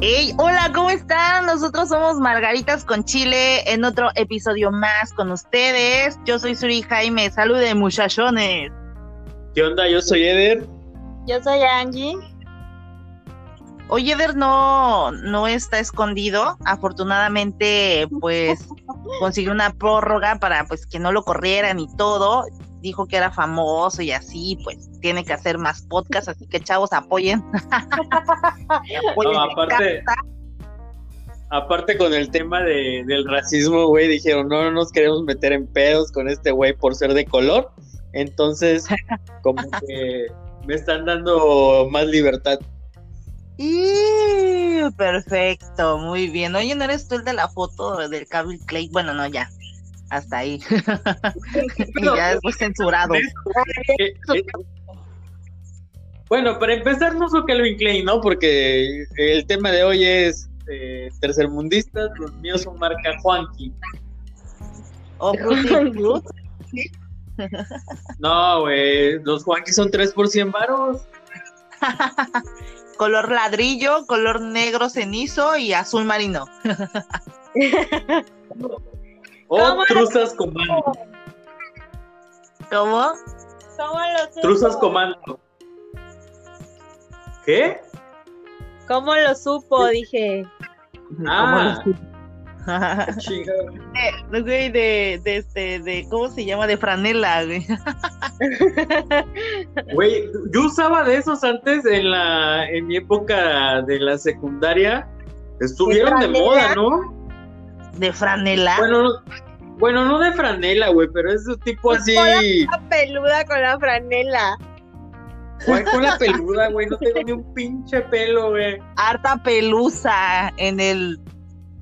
Hey, hola, ¿cómo están? Nosotros somos Margaritas con Chile en otro episodio más con ustedes. Yo soy Suri Jaime, salude muchachones. ¿Qué onda? Yo soy Eder. Yo soy Angie. Hoy Eder no, no está escondido. Afortunadamente, pues consiguió una prórroga para pues que no lo corrieran y todo. Dijo que era famoso y así, pues tiene que hacer más podcasts, así que chavos apoyen. apoyen no, aparte, aparte con el tema de, del racismo, güey, dijeron, no, no nos queremos meter en pedos con este güey por ser de color. Entonces, como que me están dando más libertad. Y perfecto, muy bien. Oye, ¿no eres tú el de la foto del Calvin Clay? Bueno, no, ya. Hasta ahí. y ya después censurado. Bueno, para empezar, no soy Calvin Klein, ¿no? Porque el tema de hoy es eh, tercermundistas, los míos son marca Juanqui. Oh, no, güey, los Juanqui son 3 por 100 varos. color ladrillo, color negro cenizo y azul marino. O truzas comando. ¿Cómo? ¿Cómo lo Truzas comando. ¿Qué? ¿Cómo lo supo? Dije. Ah. Eh, güey, de, de, este, de, ¿cómo se llama? De franela, güey. Güey, yo usaba de esos antes en la, en mi época de la secundaria. Estuvieron de, moda, ¿no? ¿De franela? Bueno, bueno, no de franela, güey, pero es un tipo así. La peluda con la franela. Güey, con la peluda, güey, no tengo ni un pinche pelo, güey. Harta pelusa en el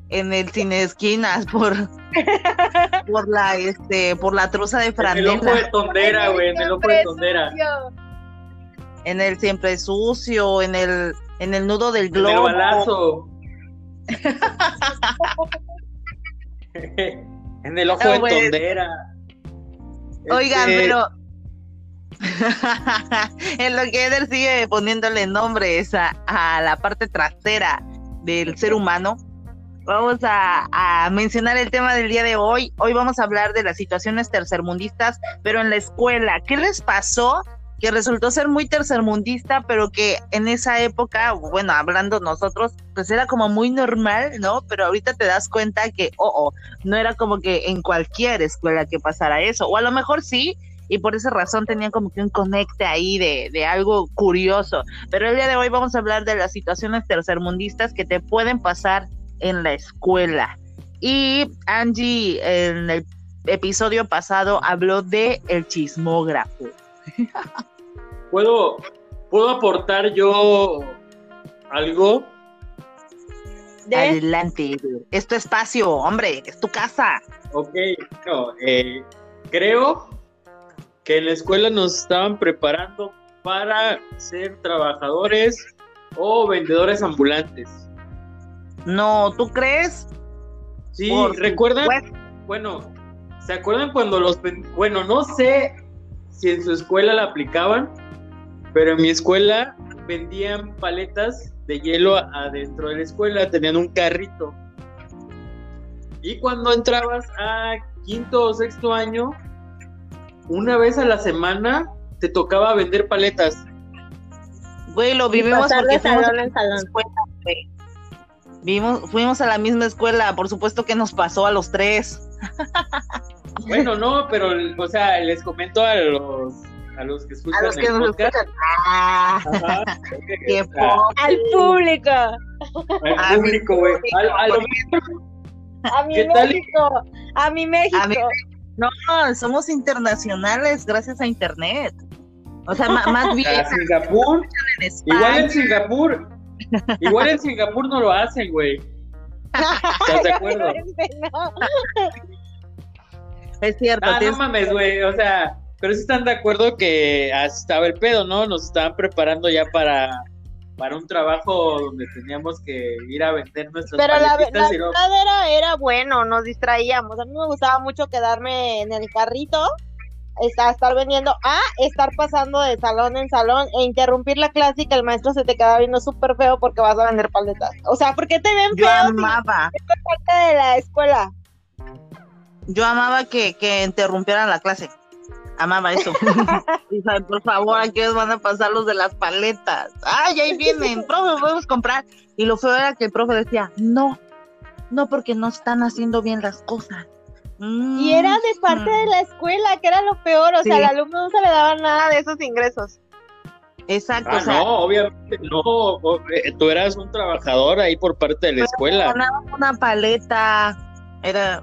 en el cine esquinas por por la este por la truza de franela. En el ojo de tondera, güey, en el ojo de tondera. En el siempre sucio, en el en el nudo del globo. En el balazo. en el ojo de tondera. Oigan, este, pero en lo que Eder sigue poniéndole nombres a, a la parte trasera del ser humano, vamos a, mencionar el tema del día de hoy. Hoy vamos a hablar de las situaciones tercermundistas, pero en la escuela. ¿Qué les pasó? Que resultó ser muy tercermundista, pero que en esa época, bueno, hablando nosotros, pues era como muy normal, ¿no? Pero ahorita te das cuenta que, oh, oh, no era como que en cualquier escuela que pasara eso, o a lo mejor sí, y por esa razón tenían como que un conecte ahí de, de, algo curioso. Pero el día de hoy vamos a hablar de las situaciones tercermundistas que te pueden pasar en la escuela. Y Angie en el episodio pasado habló de el chismógrafo. ¿Puedo, ¿Puedo aportar yo algo? Adelante, es tu espacio, hombre, es tu casa. Ok, no, eh, creo que en la escuela nos estaban preparando para ser trabajadores o vendedores ambulantes. No, ¿tú crees? Sí, ¿recuerdan? Bueno, ¿se acuerdan cuando los... Bueno, no sé si en su escuela la aplicaban, pero en mi escuela vendían paletas de hielo adentro de la escuela, tenían un carrito. Y cuando entrabas a quinto o sexto año, una vez a la semana te tocaba vender paletas. Güey, lo vivimos porque fuimos a la escuela, güey. Vimos, fuimos a la misma escuela, por supuesto que nos pasó a los tres. Bueno, no, pero, o sea, les comento a los, a los que escuchan. A los que nos escuchan. Ah, qué al público. Al público, güey. A, mi México. A mi México. No, somos internacionales gracias a Internet. O sea, más bien. A Singapur. Igual en Singapur Igual en Singapur no lo hacen, güey. ¿Estás de acuerdo? Es cierto. Ah, no mames, güey. O sea, pero sí están de acuerdo que estaba el pedo, ¿no? Nos estaban preparando ya para, para un trabajo donde teníamos que ir a vender nuestras Pero la, la era, era bueno, nos distraíamos. A mí me gustaba mucho quedarme en el carrito a estar vendiendo a estar pasando de salón en salón e interrumpir la clase y que el maestro se te queda viendo súper feo porque vas a vender paletas. O sea, ¿por qué te ven Yo amaba. parte de la escuela. Yo amaba que, que interrumpieran la clase. Amaba eso. por favor, aquí os van a pasar los de las paletas. Ay, ahí vienen, profe, podemos comprar. Y lo feo era que el profe decía, no, no porque no están haciendo bien las cosas. y era de parte de la escuela, que era lo peor, o sea, al alumno no se le daba nada de esos ingresos. Exacto. Ah, no, obviamente no. Eh, tú eras un trabajador ahí por parte de la escuela. Una paleta, era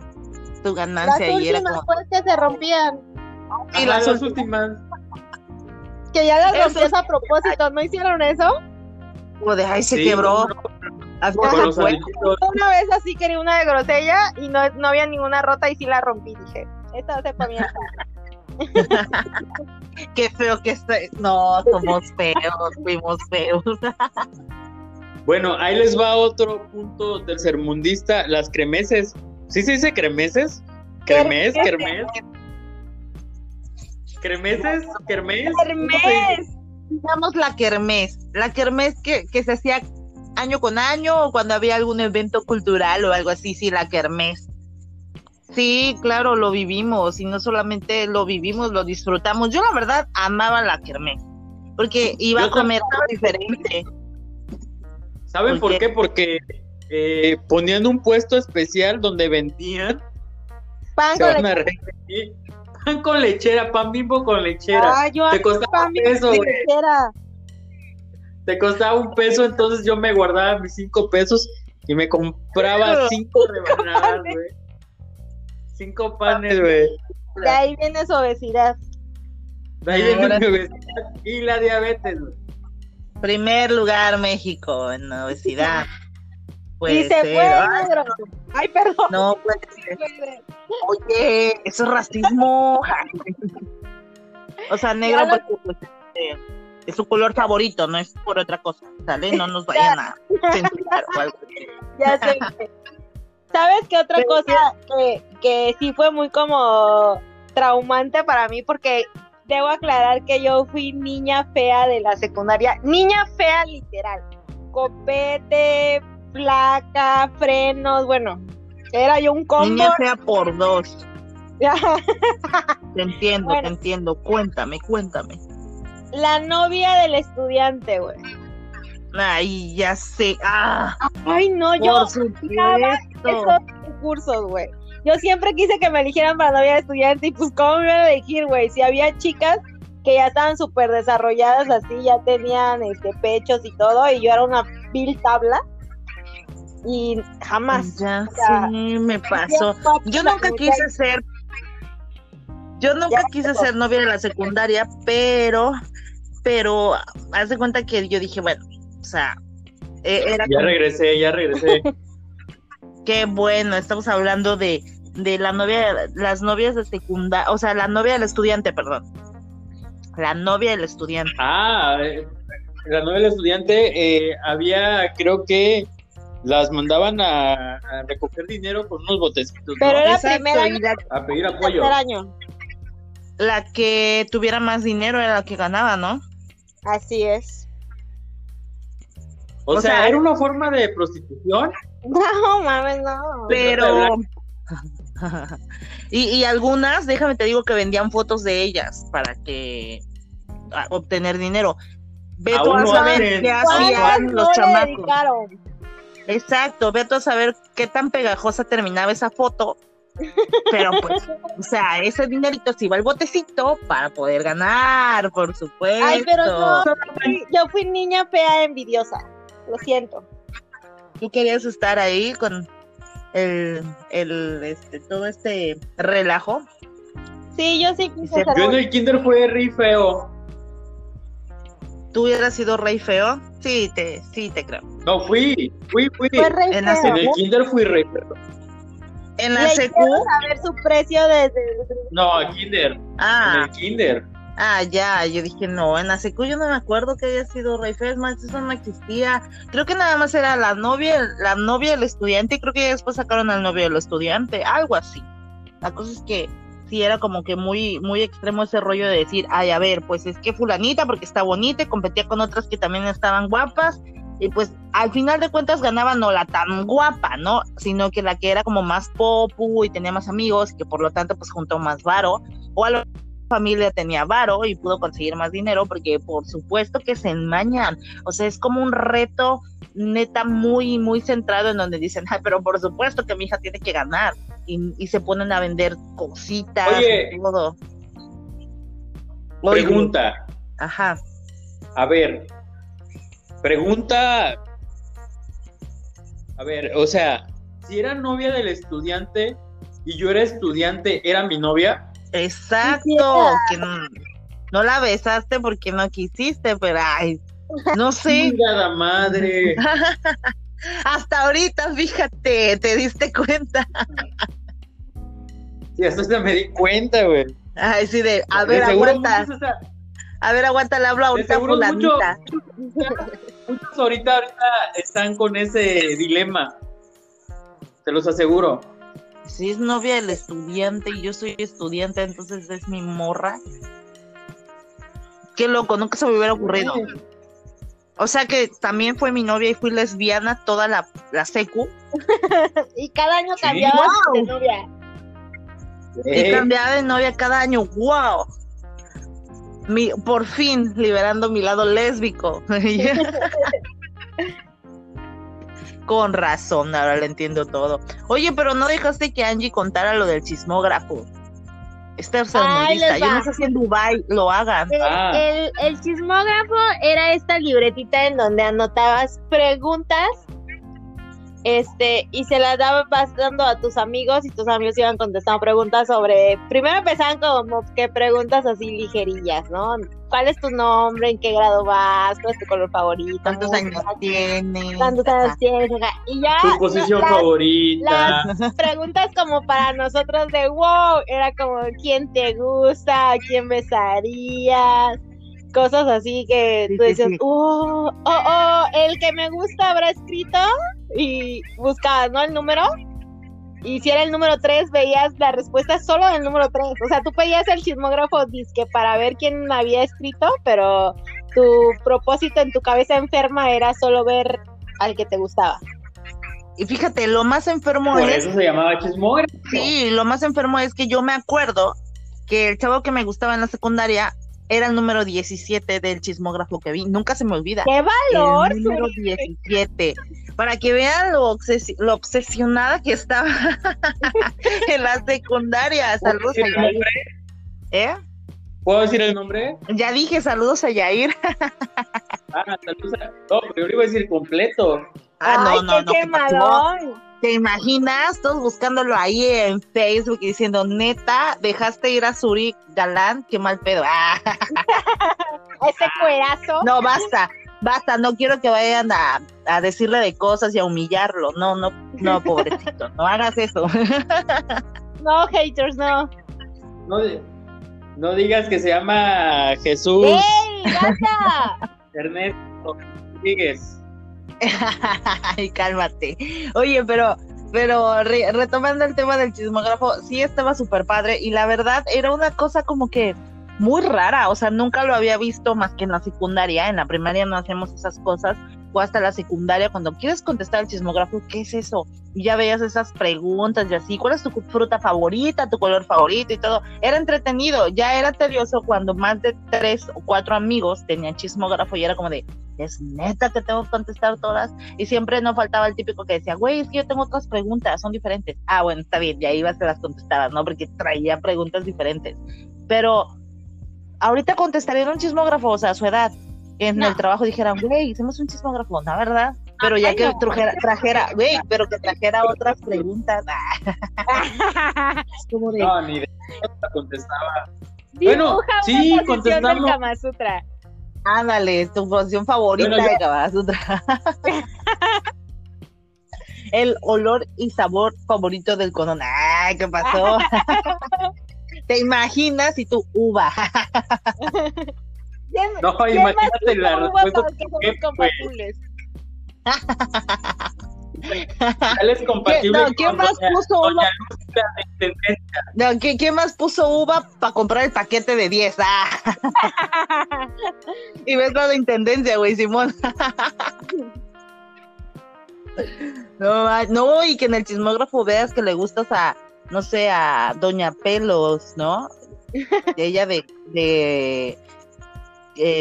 tu ganancia. Las y era como... que se rompían. Y las, últimas. Que ya las rompías a propósito, ¿no hicieron eso? O de ahí se quebró. Una vez así quería una de grosella y no, no había ninguna rota y sí la rompí. Dije, esta se ponía. Qué feo que estoy. No, somos feos, fuimos feos. bueno, ahí les va otro punto tercermundista, las cremeses. ¿Sí se dice cremeses? ¿Cremes? ¿Cremes? ¿Cremeses? ¿Kermés? Kermés. Digamos la kermés. La kermés que, que se hacía año con año o cuando había algún evento cultural o algo así, sí, la kermés. Sí, claro, lo vivimos y no solamente lo vivimos, lo disfrutamos. Yo la verdad amaba la kermés porque iba a comer algo diferente. ¿Saben por qué? Porque eh, ponían un puesto especial donde vendían pan con pan con lechera, pan bimbo con lechera. Ah, yo te costaba un peso, Te costaba un peso, entonces yo me guardaba mis cinco pesos y me compraba cinco rebanadas, güey. Cinco panes, güey. De ahí viene su obesidad. De ahí viene obesidad y la diabetes, güey. Primer lugar México en obesidad. Y se fue, negro. Ay, perdón. No puede ser. Oye, eso es racismo. o sea, negro porque pues, este, es su color favorito, no es por otra cosa, ¿sale? No nos vayan a censurar o algo así. Ya sé. ¿Sabes qué otra cosa que, que sí fue muy como traumante para mí? Porque debo aclarar que yo fui niña fea de la secundaria, niña fea literal, copete, placa, frenos, bueno, era yo un combo. Niña fea por dos. te entiendo, te entiendo. Cuéntame, cuéntame. La novia del estudiante, güey. Ay, ya sé. Ah, Ay, no, yo esos cursos, güey. Yo siempre quise que me eligieran para novia de estudiante y pues cómo me iban a elegir, güey. Si había chicas que ya estaban súper desarrolladas así, ya tenían este pechos y todo, y yo era una vil tabla y jamás. Ya, sí, me pasó. Yo nunca quise ser, yo nunca quise ser novia de la secundaria, pero, pero, haz de cuenta que yo dije, bueno, o sea, e, era. Ya regresé, ya regresé. Qué bueno, estamos hablando de, de la novia, las novias de secundaria, o sea, la novia del estudiante, perdón. La novia del estudiante. Ah, eh, la novia del estudiante, eh, había, creo que las mandaban a, recoger dinero con unos botecitos. Pero era primer año, a pedir apoyo. Año. La que tuviera más dinero era la que ganaba, ¿no? Así es. O, sea, ¿era una forma de prostitución? No, mames, no. Pero... y, y algunas, déjame te digo que vendían fotos de ellas para que obtener dinero. Ve tú a saber qué hacían los chamacos. Exacto, vete a saber qué tan pegajosa terminaba esa foto. Pero pues, o sea, ese dinerito se iba al botecito para poder ganar, por supuesto. Ay, pero no, yo fui niña fea envidiosa, lo siento. ¿Tú querías estar ahí con el, el este, todo este relajo? Sí, yo sí quise Yo en el kinder fue re feo. ¿Tú hubieras sido rey feo? Sí, te, sí, te creo. No, fui, fui, fui. en, el kinder fui rey feo. ¿En la secu? saber su precio desde... No, kinder. Ah. En el kinder. Ah, ya, yo dije, no, en la secu yo no me acuerdo que haya sido rey feo, es más, eso no existía. Creo que nada más era la novia, la novia del estudiante, y creo que después sacaron al novio del estudiante, algo así. La cosa es que era como que muy, muy extremo ese rollo de decir, ay, a ver, pues es que fulanita porque está bonita y competía con otras que también estaban guapas y pues al final de cuentas ganaba no la tan guapa, ¿no? Sino que la que era como más popu y tenía más amigos que por lo tanto pues juntó más varo. O a la familia tenía varo y pudo conseguir más dinero porque por supuesto que se enmañan, o sea, es como un reto neta muy, muy centrado en donde dicen, ay, pero por supuesto que mi hija tiene que ganar y, se ponen a vender cositas y todo. Pregunta. Ajá. A ver, Pregunta. A ver, o sea, si era novia del estudiante y yo era estudiante, ¿era mi novia? Exacto. Que no, la besaste porque no quisiste, pero ay, no sé. Nada madre. Hasta ahorita, fíjate, te diste cuenta. sí, hasta se me di cuenta, güey. Ay, sí, de, a ver, aguanta. A ver, aguanta, la habla ahorita fulanita. Muchos, ahorita, ahorita están con ese dilema. Te los aseguro. Si es novia del estudiante y yo soy estudiante, entonces es mi morra. Qué loco, nunca se me hubiera ocurrido. O sea que también fue mi novia y fui lesbiana toda la, la secu. y cada año cambiaba de novia. Y cambiaba de novia cada año, wow mi, por fin liberando mi lado lésbico. Con razón, ahora le entiendo todo. Oye, pero no dejaste que Angie contara lo del chismógrafo. Este lista. Yo no sé si en Dubai lo hagan. Ah. el, el, chismógrafo era esta libretita en donde anotabas preguntas este, y se las daba pasando a tus amigos y tus amigos iban contestando preguntas sobre, primero empezaban como que preguntas así ligerillas, ¿no? ¿Cuál es tu nombre? ¿En qué grado vas? ¿Cuál es tu color favorito? ¿Cuántos años tienes? ¿Cuántos años tienes? Y ya. Tu posición favorita. Las preguntas como para nosotros de wow, era como ¿quién te gusta? ¿Quién besarías? cosas así que tú dices, oh, oh, oh, el que me gusta habrá escrito y buscabas, ¿no? El número. Y si era el número 3, veías la respuesta solo del número 3. O sea, tú pedías el chismógrafo disque para ver quién había escrito, pero tu propósito en tu cabeza enferma era solo ver al que te gustaba. Y fíjate, lo más enfermo es. eso se llamaba chismógrafo. Sí, lo más enfermo es que yo me acuerdo que el chavo que me gustaba en la secundaria era el número 17 del chismógrafo que vi. Nunca se me olvida. ¡Qué valor! El número 17. Para que vean lo, lo obsesionada que estaba en la secundaria. Saludos a Yair. ¿Eh? ¿Puedo decir el nombre? Ya dije, saludos a Yair. ah, saludos a... No, pero yo iba a decir completo. Ah, no, no, no. Qué ¿Te imaginas? Todos buscándolo ahí en Facebook y diciendo, neta, dejaste ir a Zurich Galán, qué mal pedo. Ese cuerazo. No, basta, basta, no quiero que vayan a, decirle de cosas y a humillarlo. No, no, no, pobrecito, no hagas eso. no, haters, no. No, no digas que se llama Jesús. ¡Ey, basta! Ernesto Rodríguez. Ay, cálmate. Oye, pero, pero retomando el tema del chismógrafo, sí estaba súper padre y la verdad era una cosa como que muy rara, o sea, nunca lo había visto más que en la secundaria, en la primaria no hacemos esas cosas, o hasta la secundaria, cuando quieres contestar el chismógrafo, ¿qué es eso? Y ya veías esas preguntas y así, ¿cuál es tu fruta favorita, tu color favorito y todo? Era entretenido, ya era tedioso cuando más de tres o cuatro amigos tenían chismógrafo y era como de, es neta que tengo que contestar todas. Y siempre no faltaba el típico que decía, güey, es que yo tengo otras preguntas, son diferentes. Ah, bueno, está bien, ya ibas a las contestabas, ¿no? Porque traía preguntas diferentes. Pero ahorita contestaría un chismógrafo, o sea, a su edad, en el trabajo dijeran, güey, hicimos un chismógrafo, ¿no? ¿Verdad? Pero ya que trajera, trajera, güey, pero que trajera otras preguntas. Como de... No, ni de contestaba. Bueno, sí, contestamos. Ándale, tu posición favorita de Kabasutra. El olor y sabor favorito del condón. Ay, ¿qué pasó? ¿Te imaginas y tu uva? no, imagínate la respuesta. es compatible no, ¿quién más puso uva? No, ¿quién, más puso uva para comprar el paquete de 10? Ah. y ves la intendencia, güey, Simón. no, no, y que en el chismógrafo veas que le gustas a, no sé, a Doña Pelos, ¿no? Ella de, de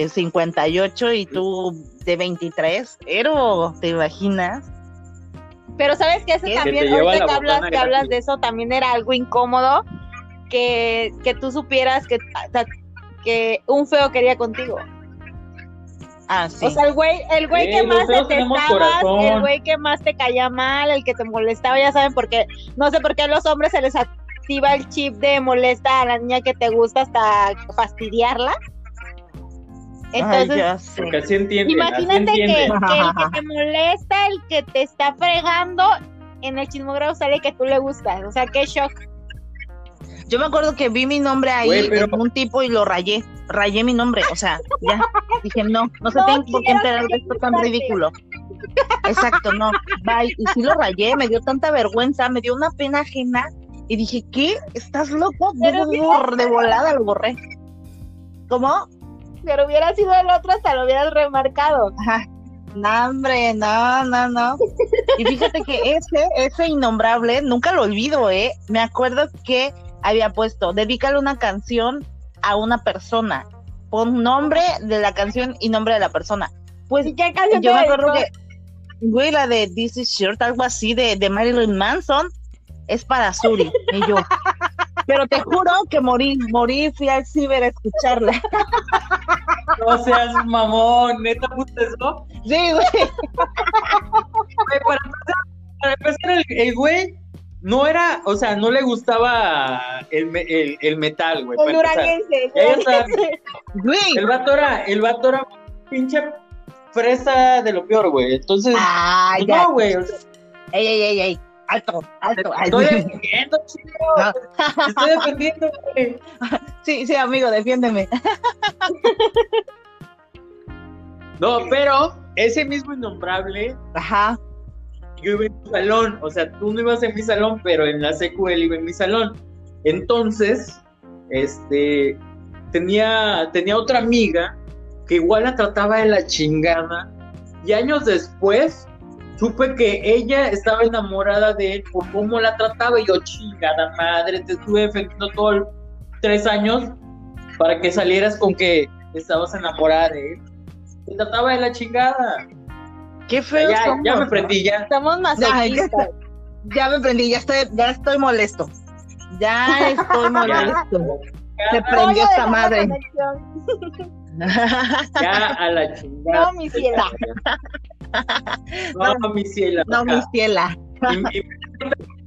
58 eh, y tú de 23. Pero, ¿te imaginas? Pero sabes que eso también, ahorita que hablas, que hablas de eso, también era algo incómodo que, que tú supieras que, que un feo quería contigo. Ah, sí. O sea, el güey, el güey que más te detestaba, el güey que más te caía mal, el que te molestaba, ya saben, porque no sé por qué a los hombres se les activa el chip de molesta a la niña que te gusta hasta fastidiarla. Entonces, imagínate que, el que te molesta, el que te está fregando, en el chismógrafo sale que tú le gustas. O sea, qué shock. Yo me acuerdo que vi mi nombre ahí en un tipo y lo rayé. Rayé mi nombre. O sea, ya. Dije, no, no se tiene por qué enterar de esto tan ridículo. Exacto, no. Bye. Y sí lo rayé, me dio tanta vergüenza, me dio una pena ajena. Y dije, ¿qué? ¿Estás loco? de volada lo borré. ¿Cómo? pero hubiera sido el otro, hasta lo hubieras remarcado. No, hombre, no, no, no. Y fíjate que ese, ese innombrable, nunca lo olvido, ¿eh? Me acuerdo que había puesto, dedícale una canción a una persona. Pon nombre de la canción y nombre de la persona. Pues ¿Qué canción yo me acuerdo que, güey, la de This is Shirt, algo así de, de Marilyn Manson, es para Suri. Y yo, pero te juro que morí, morí, fui al ciber a escucharla. No seas mamón, neta puta eso. Sí, güey. Para empezar, el, güey no era, o sea, no le gustaba el, el, el metal, güey. El. Güey. El vato era, el vato era pinche fresa de lo peor, güey. Entonces, ah, no, güey. ey, ey, ey, ey alto, alto, alto. Estoy defendiendo, chico. Estoy defendiendo, güey. Sí, sí, amigo, defiéndeme. No, pero ese mismo innombrable. Ajá. Yo iba en tu salón, o sea, tú no ibas en mi salón, pero en la secu iba en mi salón. Entonces, este, tenía, tenía otra amiga que igual la trataba de la chingada. Y años después, supe que ella estaba enamorada de él por cómo la trataba y yo, chingada madre, te estuve defendiendo todos tres años para que salieras con que estabas enamorada de él. Te trataba de la chingada. Qué feo. Ya, ya me prendí, ya. Estamos más ya, ya, me prendí, ya estoy, ya estoy molesto. Ya estoy molesto. Se prendió esta madre. ya a la chingada. No, mi ciela. no, mi ciela. No, mi ciela.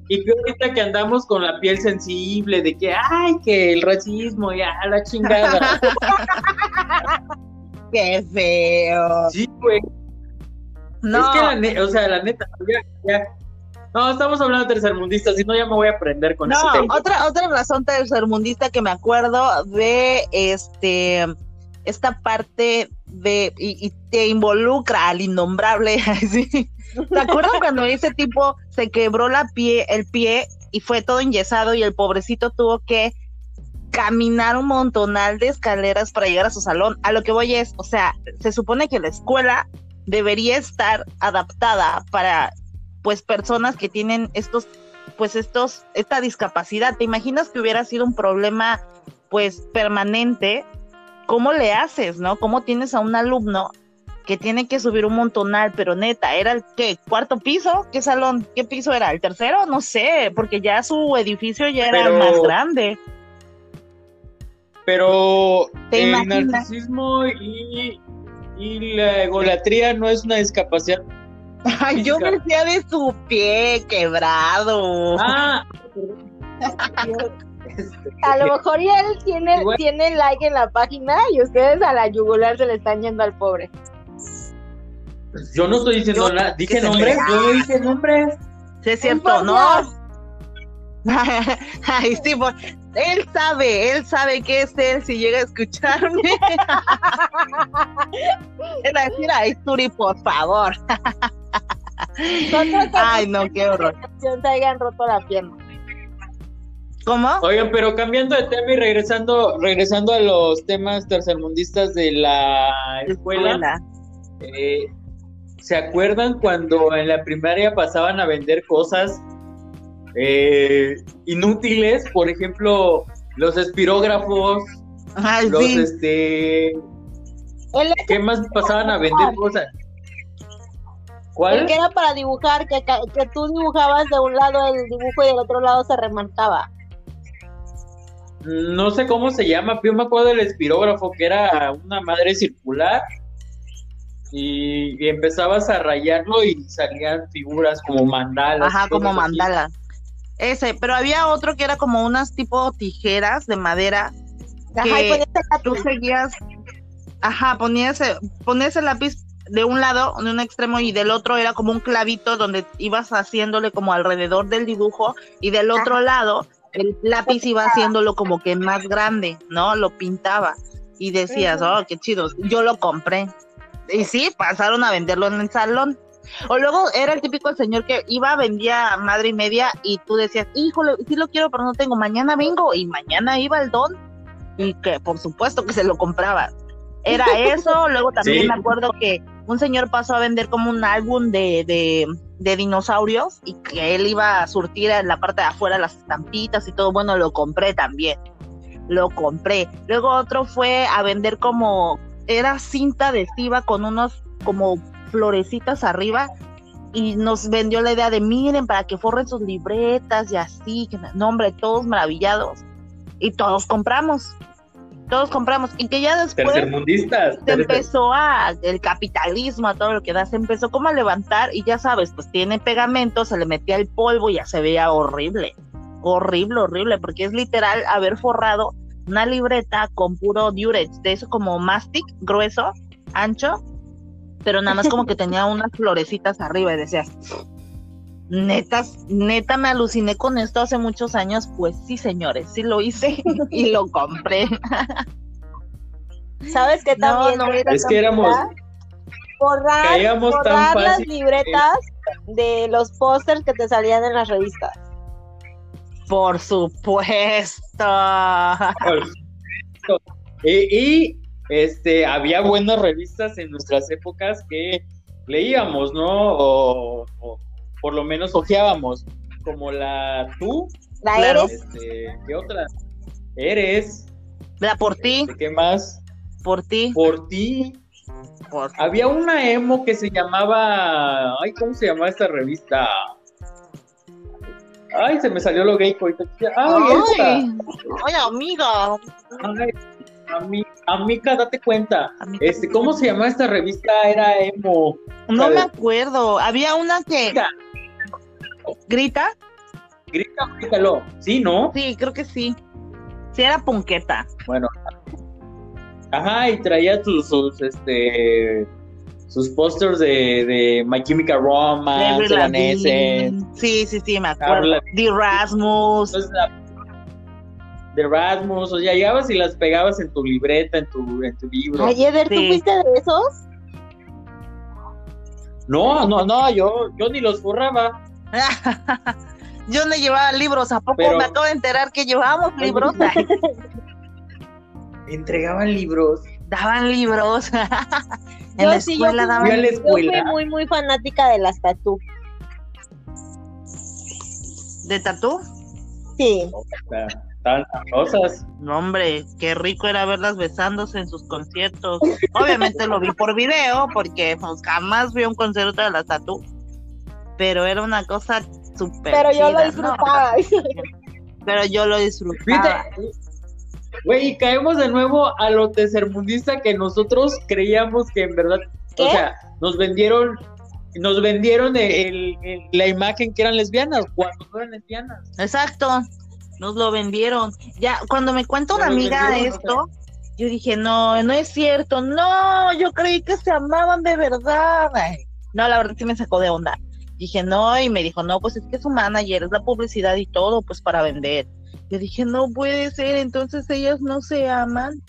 Y, que ahorita que andamos con la piel sensible de que, ay, que el racismo, ya, a la chingada. Qué feo. Sí, güey. No. Es que la neta, o sea, la neta, ya, ya. No, estamos hablando de tercermundistas, si no ya me voy a aprender con. No, otra, otra razón tercermundista que me acuerdo de este esta parte de y, te involucra al innombrable ¿Te acuerdas cuando ese tipo se quebró la pie, el pie y fue todo enyesado y el pobrecito tuvo que caminar un montonal de escaleras para llegar a su salón? A lo que voy es, o sea, se supone que la escuela debería estar adaptada para pues personas que tienen estos pues estos esta discapacidad. ¿Te imaginas que hubiera sido un problema pues permanente ¿cómo le haces, no? ¿Cómo tienes a un alumno que tiene que subir un montonal, pero neta, ¿era el qué? ¿Cuarto piso? ¿Qué salón? ¿Qué piso era? ¿El tercero? No sé, porque ya su edificio ya era más grande. Pero el narcisismo y, la egolatría no es una discapacidad. Ay, yo me decía de su pie quebrado. Ah, A lo mejor y él tiene, tiene like en la página y ustedes a la yugular se le están yendo al pobre. Yo no estoy diciendo nada, dije nombres, yo no dije nombres. Sí, es cierto, no. Ay, sí, pues, él sabe, él sabe que es él si llega a escucharme. Era decir, ay, Turi, por favor. Ay, no, qué horror. Se hayan roto la pierna. ¿Cómo? Oigan, pero cambiando de tema y regresando, regresando a los temas tercermundistas de la escuela, eh, ¿se acuerdan cuando en la primaria pasaban a vender cosas eh, inútiles? Por ejemplo, los espirógrafos, los este, ¿qué más pasaban a vender cosas? ¿Cuál? El que era para dibujar, que, que tú dibujabas de un lado el dibujo y del otro lado se remarcaba no sé cómo se llama, pero me acuerdo del espirógrafo que era una madre circular y, empezabas a rayarlo y salían figuras como mandalas. Ajá, como mandalas. Ese, pero había otro que era como unas tipo tijeras de madera. Que tú seguías, ajá, ponías, ponías el lápiz de un lado, de un extremo y del otro era como un clavito donde ibas haciéndole como alrededor del dibujo y del otro lado el lápiz iba haciéndolo como que más grande, ¿no? Lo pintaba y decías, oh, qué chido. Yo lo compré. Y sí, pasaron a venderlo en el salón. O luego era el típico señor que iba, vendía madre y media y tú decías, híjole, sí lo quiero, pero no tengo, mañana vengo y mañana iba el don y que por supuesto que se lo compraba. Era eso, luego también me acuerdo que un señor pasó a vender como un álbum de, de, de, dinosaurios y que él iba a surtir en la parte de afuera las estampitas y todo. Bueno, lo compré también. Lo compré. Luego otro fue a vender como, era cinta adhesiva con unos como florecitas arriba y nos vendió la idea de miren para que forren sus libretas y así, no hombre, todos maravillados. Y todos compramos todos compramos. Y que ya después se empezó a el capitalismo a todo lo que da se empezó como a levantar y ya sabes pues tiene pegamento se le metía el polvo y ya se veía horrible horrible horrible porque es literal haber forrado una libreta con puro durex de eso como mastic grueso ancho pero nada más como que tenía unas florecitas arriba y decías Neta, neta me aluciné con esto hace muchos años, pues sí, señores, sí lo hice y lo compré. ¿Sabes qué también? No, es que éramos borrar, las libretas de los pósters que te salían en las revistas. Por supuesto. Y, este había buenas revistas en nuestras épocas que leíamos, ¿no? o por lo menos ojeábamos, como la tú. La eres. Este, ¿Qué otra? Eres. La por ti. ¿Qué más? Por ti. Por ti. Había una emo que se llamaba. Ay, ¿cómo se llamaba esta revista? Ay, se me salió lo gay. Ay, Ay, Ay amiga. Ay, amiga, date cuenta. Este, ¿cómo se llamaba esta revista? Era emo. No me acuerdo. Había una que. ¿Grita? Grita, grítalo. Sí, ¿no? Sí, creo que sí. Sí, era punqueta. Bueno. Ajá, y traía sus, sus este sus pósters de, de My Chemical Romance, Sí, sí, sí, me acuerdo. De Rasmus. De Rasmus, o sea, llegabas y las pegabas en tu libreta, en tu, en tu libro. Ay, Eder, ¿tú fuiste de esos? No, no, no, yo, yo ni los forraba. Yo no llevaba libros, ¿a poco me acabo de enterar que llevábamos libros? Entregaban libros. Daban libros. en yo la escuela daban Yo fui muy, muy fanática de las tatú. ¿De tatú? Sí. Tan rosas. No, hombre, qué rico era verlas besándose en sus conciertos. Obviamente lo vi por video, porque pues, jamás vi un concierto de las tatú pero era una cosa súper. Pero yo lo disfrutaba. pero yo lo disfrutaba. Güey, y caemos de nuevo a lo tercermundista que nosotros creíamos que en verdad, o sea, nos vendieron, nos vendieron la imagen que eran lesbianas cuando no eran lesbianas. Exacto, nos lo vendieron. Ya, cuando me cuenta una amiga esto, yo dije, no, no es cierto, no, yo creí que se amaban de verdad. no, la verdad sí me sacó de onda. Dije, no, y me dijo, no, pues es que es su manager, es la publicidad y todo, pues para vender. Yo dije, no puede ser, entonces ellas no se aman.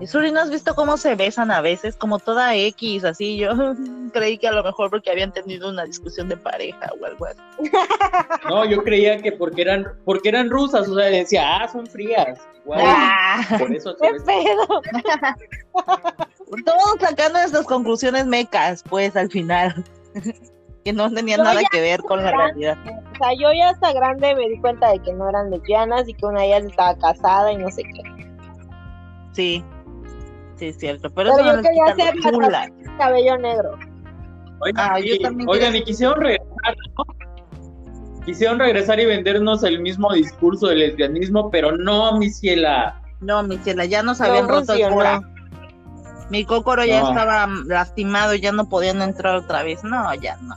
Eso no has visto cómo se besan a veces, como toda X, así yo. creí que a lo mejor porque habían tenido una discusión de pareja o algo así. No, yo creía que porque eran, porque eran rusas, o sea, decía, ah, son frías. Ah, por eso. ¿Qué pedo? Todos sacando estas conclusiones mecas, pues, al final. que no tenían nada que ver con la realidad. O sea, yo ya hasta grande me di cuenta de que no eran lesbianas y que una de ellas estaba casada y no sé qué. Sí, sí, es cierto. Pero, eso yo quería hacer cabello negro. Oigan, ah, y, oigan, y quisieron regresar, Quisieron regresar y vendernos el mismo discurso del lesbianismo, pero no, mi ciela. No, mi ciela, ya nos habían roto el cura. Mi cócoro ya estaba lastimado, ya no podían entrar otra vez. No, ya no.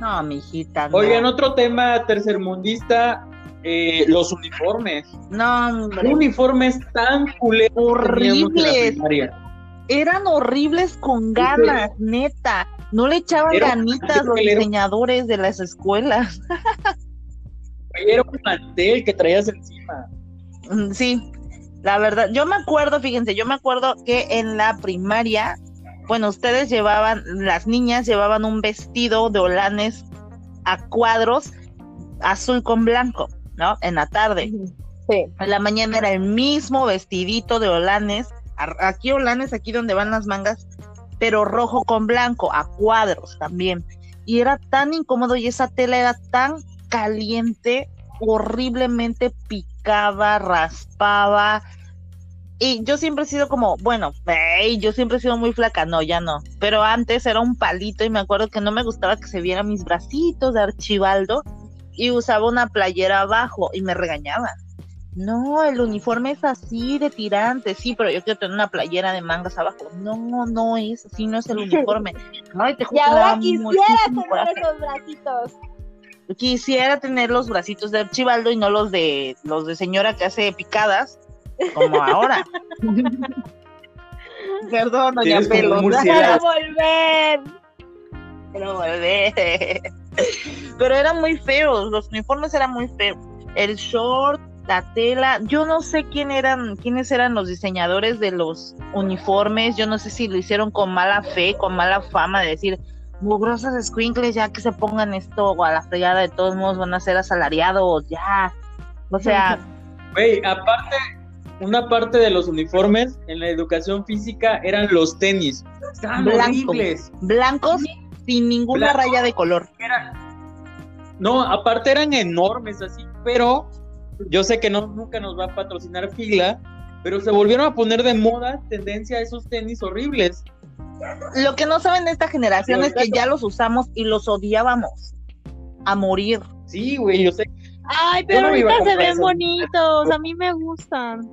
No, mi hijita. No. Oigan, otro tema tercermundista, eh, los uniformes. No, hombre. Uniformes tan culeros. Horribles. Eran horribles con ganas, neta. No le echaban ganitas los diseñadores de las escuelas. Era un mantel que traías encima. Mm, sí, la verdad, yo me acuerdo, fíjense, yo me acuerdo que en la primaria, bueno, ustedes llevaban, las niñas llevaban un vestido de holanes a cuadros azul con blanco, ¿no? En la tarde. Sí. En la mañana era el mismo vestidito de holanes, aquí holanes, aquí donde van las mangas, pero rojo con blanco, a cuadros también. Y era tan incómodo y esa tela era tan caliente, horriblemente picaba, raspaba. Y yo siempre he sido como, bueno, yo siempre he sido muy flaca, no, ya no. Pero antes era un palito y me acuerdo que no me gustaba que se vieran mis bracitos de archibaldo y usaba una playera abajo y me regañaban. No, el uniforme es así de tirante, sí, pero yo quiero tener una playera de mangas abajo. No, no es así, no es el uniforme. Ay, te y ahora quisiera tener esos bracitos. Quisiera tener los bracitos de Archibaldo y no los de los de señora que hace picadas, como ahora. Perdón, doña Pelos. Quiero volver. Quiero volver. Pero eran muy feos, los uniformes eran muy feos. El short, la tela, yo no sé quién eran, quiénes eran los diseñadores de los uniformes, yo no sé si lo hicieron con mala fe, con mala fama de decir, mugrosas squinkles, ya que se pongan esto a la fregada de todos modos van a ser asalariados, ya. O sea, güey, aparte una parte de los uniformes en la educación física eran los tenis. blancos, blancos sin ninguna raya de color. no, aparte eran enormes así, pero yo sé que no, nunca nos va a patrocinar fila, pero se volvieron a poner de moda tendencia a esos tenis horribles. Lo que no saben de esta generación es que ya los usamos y los odiábamos a morir. Sí, güey, yo sé. Ay, pero ahorita se ven bonitos, a mí me gustan.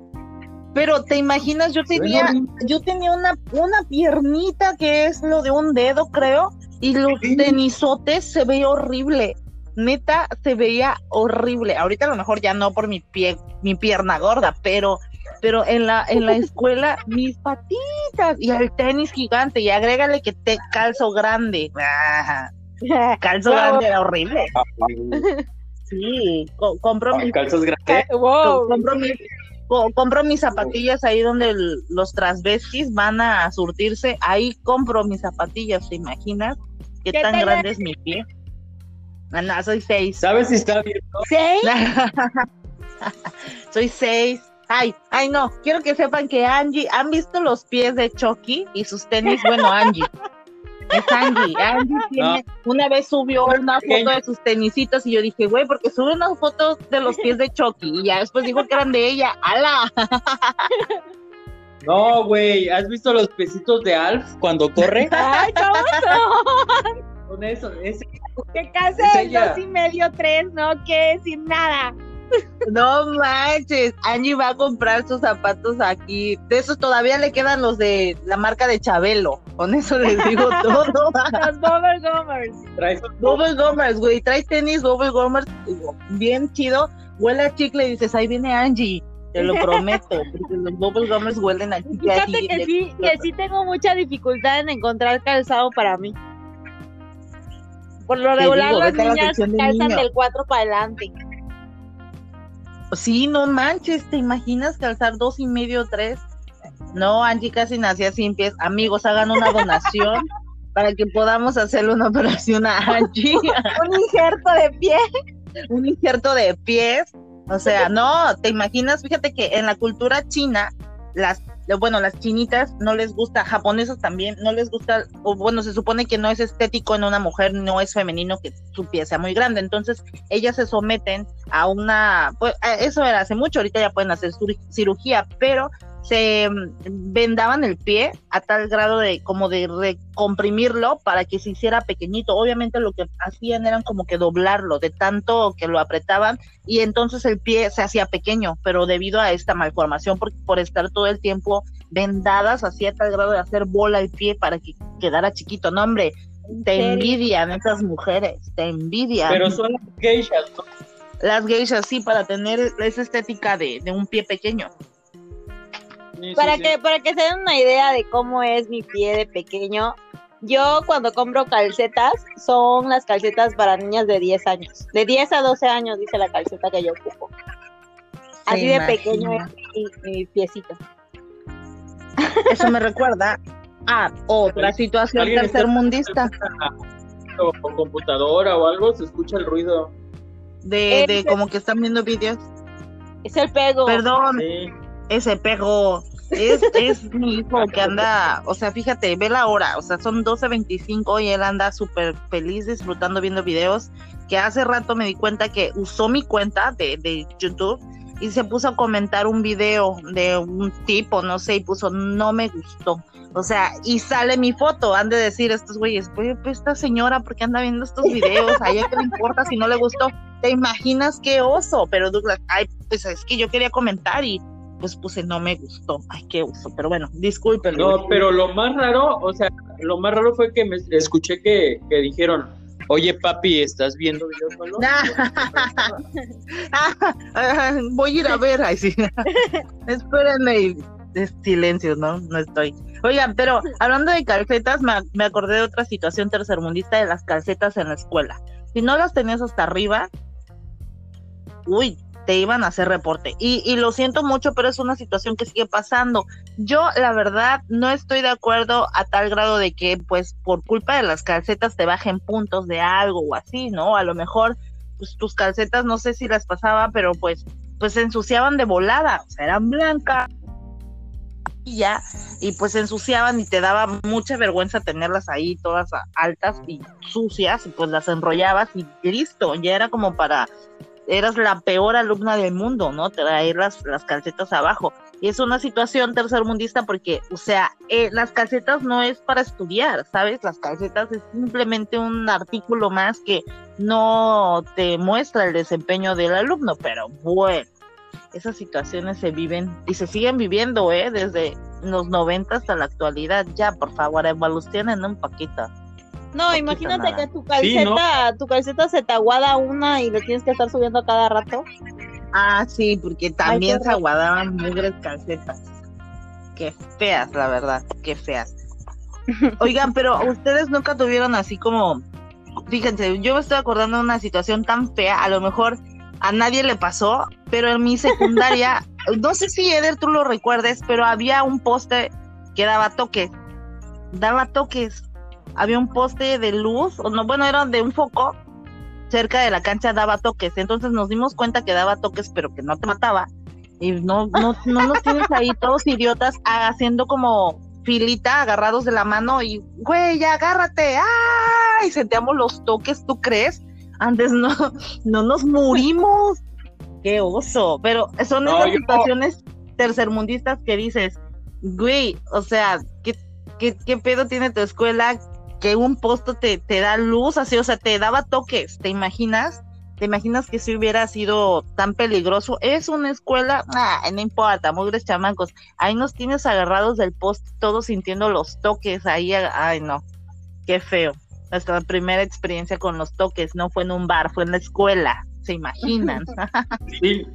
Pero te imaginas, yo tenía, yo tenía una, una piernita que es lo de un dedo, creo, y los tenisotes se ve horrible neta se veía horrible. Ahorita a lo mejor ya no por mi pie, mi pierna gorda, pero pero en la en la escuela mis patitas y el tenis gigante y agrégale que te calzo grande. calzo grande era horrible. sí, compro mis calzos grandes. compro mis zapatillas ahí donde los transvestis van a surtirse, ahí compro mis zapatillas, ¿te imaginas? ¿Qué, tan grande es mi pie? No, soy seis. ¿Sabes si está bien? ¿Seis? soy seis. Ay, ay, no. Quiero que sepan que Angie, ¿han visto los pies de Chucky y sus tenis? Bueno, Angie. Es Angie. Angie tiene, una vez subió una foto de sus tenisitos y yo dije, güey, porque sube una foto de los pies de Chucky y ya después dijo que eran de ella. ¡Hala! No, güey, ¿has visto los pesitos de Alf cuando corre? ¡Ay, cómo Con eso, ese que casi dos y medio, tres, no que sin nada. No manches, Angie va a comprar sus zapatos aquí. De esos todavía le quedan los de la marca de Chabelo. Con eso les digo todo. los Bubble Gummers. Traes Bubble Gummers, güey. Traes tenis Bubble Gummers bien chido. Huele a chicle y dices, ahí viene Angie. Te lo prometo, porque los Bubble Gummers huelen a chicle. Fíjate que sí, que sí tengo mucha dificultad en encontrar calzado para mí. Por lo regular las niñas calzan del 4 para adelante. Sí, no manches, ¿te imaginas calzar dos y medio, tres? No, Angie casi nacía sin pies. Amigos, hagan una donación para que podamos hacerle una operación a Angie. un injerto de pie. Un injerto de pies. O sea, no, te imaginas, fíjate que en la cultura china, las bueno, las chinitas no les gusta, japonesas también, no les gusta, o bueno, se supone que no es estético en una mujer, no es femenino que su pie sea muy grande, entonces ellas se someten a una, pues eso era hace mucho, ahorita ya pueden hacer cirugía, pero se mm, vendaban el pie a tal grado de como de recomprimirlo para que se hiciera pequeñito. Obviamente lo que hacían eran como que doblarlo de tanto que lo apretaban y entonces el pie se hacía pequeño, pero debido a esta malformación, por, por estar todo el tiempo vendadas, hacía tal grado de hacer bola el pie para que quedara chiquito. No, hombre, te envidian esas mujeres, te envidian. Pero son las geishas, Las geishas, sí, para tener esa estética de, de un pie pequeño para que para que se den una idea de cómo es mi pie de pequeño, yo cuando compro calcetas son las calcetas para niñas de 10 años. De 10 a 12 años dice la calceta que yo ocupo. Así de pequeño es mi, piecito. Eso me recuerda a otra situación tercermundista. O computadora o algo, se escucha el ruido. De, de como que están viendo vídeos. Es el pego. Perdón. Ese pego. Es, es mi hijo que anda, o sea, fíjate, ve la hora, o sea, son 12.25 y él anda súper feliz disfrutando viendo videos, que hace rato me di cuenta que usó mi cuenta de, de YouTube y se puso a comentar un video de un tipo, no sé, y puso, no me gustó. O sea, y sale mi foto, han de decir estos güeyes, pues, esta señora, ¿por qué anda viendo estos videos? ¿A ella qué le importa si no le gustó? ¿Te imaginas qué oso? Pero Douglas, ay, pues es que yo quería comentar y pues puse no me gustó. Ay, qué uso, pero bueno, disculpen. No, pero lo más raro, o sea, lo más raro fue que me escuché que, que dijeron, oye papi, ¿estás viendo videos solo? Voy a ir a ver, ay sí. Espérenme, silencio, ¿no? No estoy. Oigan, pero hablando de calcetas, me, me acordé de otra situación tercermundista de las calcetas en la escuela. Si no las tenías hasta arriba, uy, te iban a hacer reporte. Y, y, lo siento mucho, pero es una situación que sigue pasando. Yo, la verdad, no estoy de acuerdo a tal grado de que, pues, por culpa de las calcetas te bajen puntos de algo o así, ¿no? A lo mejor, pues, tus calcetas, no sé si las pasaba, pero pues, pues se ensuciaban de volada, o sea, eran blancas ya y pues se ensuciaban y te daba mucha vergüenza tenerlas ahí todas altas y sucias y pues las enrollabas y listo, ya era como para eras la peor alumna del mundo, ¿no? Traer las, las calcetas abajo. Y es una situación tercermundista porque, o sea, eh, las calcetas no es para estudiar, ¿sabes? Las calcetas es simplemente un artículo más que no te muestra el desempeño del alumno, pero bueno, esas situaciones se viven y se siguen viviendo, ¿eh? Desde los 90 hasta la actualidad. Ya, por favor, evolucionen un poquito. No, imagínate que tu calceta, tu calceta se te aguada una y le tienes que estar subiendo a cada rato. Ah, sí, porque también se aguadaban mugres calcetas. Qué feas, la verdad, qué feas. Oigan, pero ustedes nunca tuvieron así como, fíjense, yo me estoy acordando de una situación tan fea, a lo mejor a nadie le pasó, pero en mi secundaria, no sé si Eder tú lo recuerdes, pero había un poste que daba toques, daba toques había un poste de luz, o no, bueno, era de un foco cerca de la cancha daba toques, entonces nos dimos cuenta que daba toques pero que no te mataba y no no no nos tienes ahí todos idiotas haciendo como filita agarrados de la mano y güey, ya agárrate, ¡ay! Y sentíamos los toques, ¿tú crees? Antes no no nos murimos. Qué oso, pero son esas situaciones tercermundistas que dices, güey, o sea, ¿qué, qué, qué pedo tiene tu escuela? Que un posto te, te da luz, así, o sea, te daba toques, ¿te imaginas? ¿Te imaginas que si hubiera sido tan peligroso? Es una escuela, ah, no importa, mugres chamancos. Ahí nos tienes agarrados del poste, todos sintiendo los toques ahí. Ay, no, qué feo. Nuestra primera experiencia con los toques no fue en un bar, fue en la escuela. ¿Se imaginan? sí,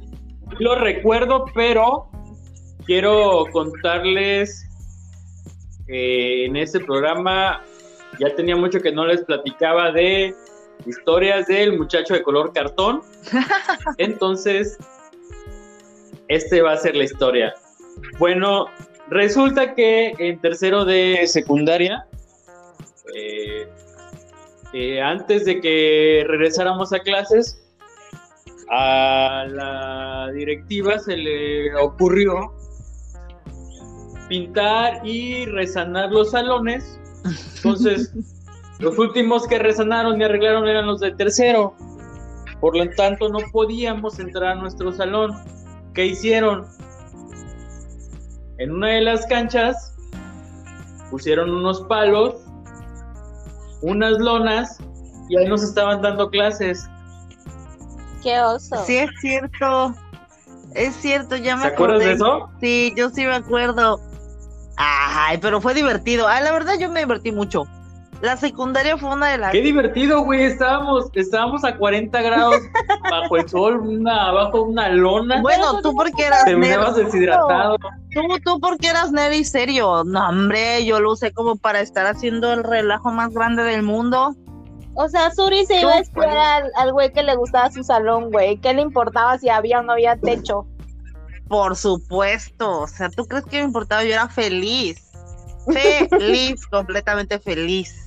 lo recuerdo, pero quiero contarles eh, en este programa ya tenía mucho que no les platicaba de historias del muchacho de color cartón. Entonces, este va a ser la historia. Bueno, resulta que en tercero de secundaria eh, eh, antes de que regresáramos a clases, a la directiva se le ocurrió pintar y resanar los salones. Entonces, los últimos que resanaron y arreglaron eran los de tercero. Por lo tanto, no podíamos entrar a nuestro salón. ¿Qué hicieron? En una de las canchas pusieron unos palos, unas lonas y ahí nos estaban dando clases. Qué oso. Sí, es cierto. Es cierto, ya me ¿Te acuerdas de eso? Sí, yo sí me acuerdo. Ay, pero fue divertido. Ah, la verdad yo me divertí mucho. La secundaria fue una de las. Qué divertido, güey. Estábamos, estábamos a 40 grados bajo el sol, una, abajo una lona. Bueno, tú porque eras Terminabas deshidratado. Tú, tú porque eras nerd y serio. No, hombre, yo lo usé como para estar haciendo el relajo más grande del mundo. O sea, Suri se iba a esperar al güey que le gustaba su salón, güey. ¿Qué le importaba si había o no había techo? Por supuesto. O sea, ¿tú crees que me importaba? Yo era feliz. Feliz, completamente feliz.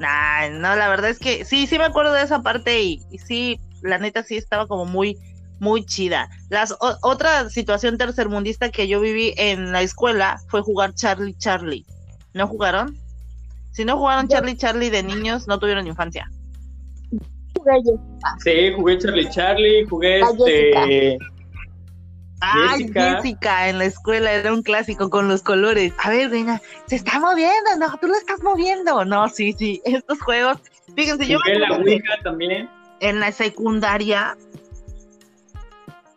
Nah, no, la verdad es que sí, sí me acuerdo de esa parte y, sí, la neta sí estaba como muy, muy chida. Las, otra situación tercermundista que yo viví en la escuela fue jugar Charlie Charlie. ¿No jugaron? Si no jugaron Charlie Charlie de niños, no tuvieron infancia. Sí, jugué Charlie Charlie, jugué este... Ay, Jessica. en la escuela era un clásico con los colores. A ver, reina, se está moviendo, no, tú lo estás moviendo. No, sí, sí, estos juegos. Fíjense, yo. En la Ouija también. En la secundaria.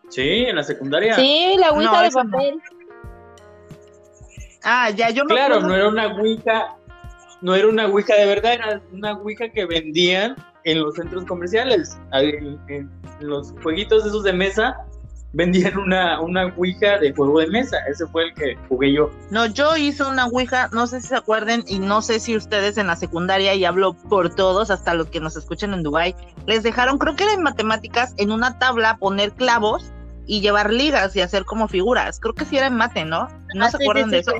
Sí, en la secundaria. Sí, la Ouija de papel. Ah, ya, yo me Claro, no era una Ouija, no era una Ouija de verdad, era una Ouija que vendían en los centros comerciales, en los jueguitos esos de mesa vendían una, una Ouija de juego de mesa. Ese fue el que jugué yo. No, yo hice una Ouija, no sé si se acuerden, y no sé si ustedes en la secundaria, y hablo por todos, hasta los que nos escuchan en Dubai, les dejaron, creo que era en matemáticas, en una tabla poner clavos y llevar ligas y hacer como figuras. Creo que sí era en mate, ¿no? ¿No ah, se acuerdan de eso?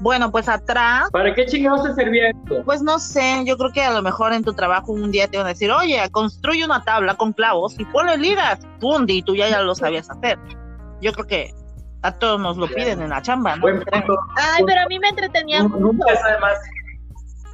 Bueno, pues atrás. ¿Para qué chingados se servía esto? Pues no sé, yo creo que a lo mejor en tu trabajo un día te van a decir, oye, construye una tabla con clavos y ponle ligas, pundi, y tú ya, ya lo sabías hacer. Yo creo que a todos nos lo piden en la chamba, ¿no? Ay, pero a mí me entretenía mucho.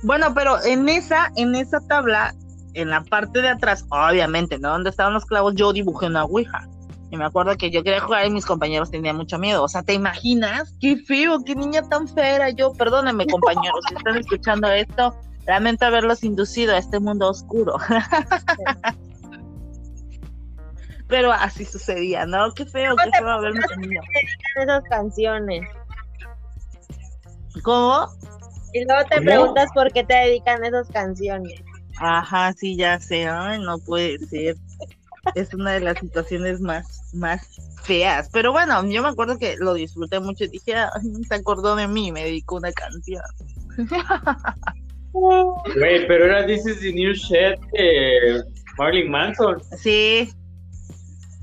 Bueno, pero en esa, en esa tabla, en la parte de atrás, obviamente, ¿no? Donde estaban los clavos, yo dibujé una ouija. Y me acuerdo que yo quería jugar y mis compañeros tenían mucho miedo. O sea, ¿te imaginas? Qué feo, qué niña tan fea era yo. Perdónenme, compañeros, si están escuchando esto. Lamento haberlos inducido a este mundo oscuro. Pero así sucedía, ¿no? Qué feo, qué feo haberme tenido. esas canciones. ¿Cómo? Y luego te preguntas por qué te dedican esas canciones. Ajá, sí, ya sé. Ay, no puede ser es una de las situaciones más, más feas. Pero bueno, yo me acuerdo que lo disfruté mucho y dije, se acordó de mí, me dedicó una canción. Güey, pero era This is the New Shit de Marlene Manson. Sí.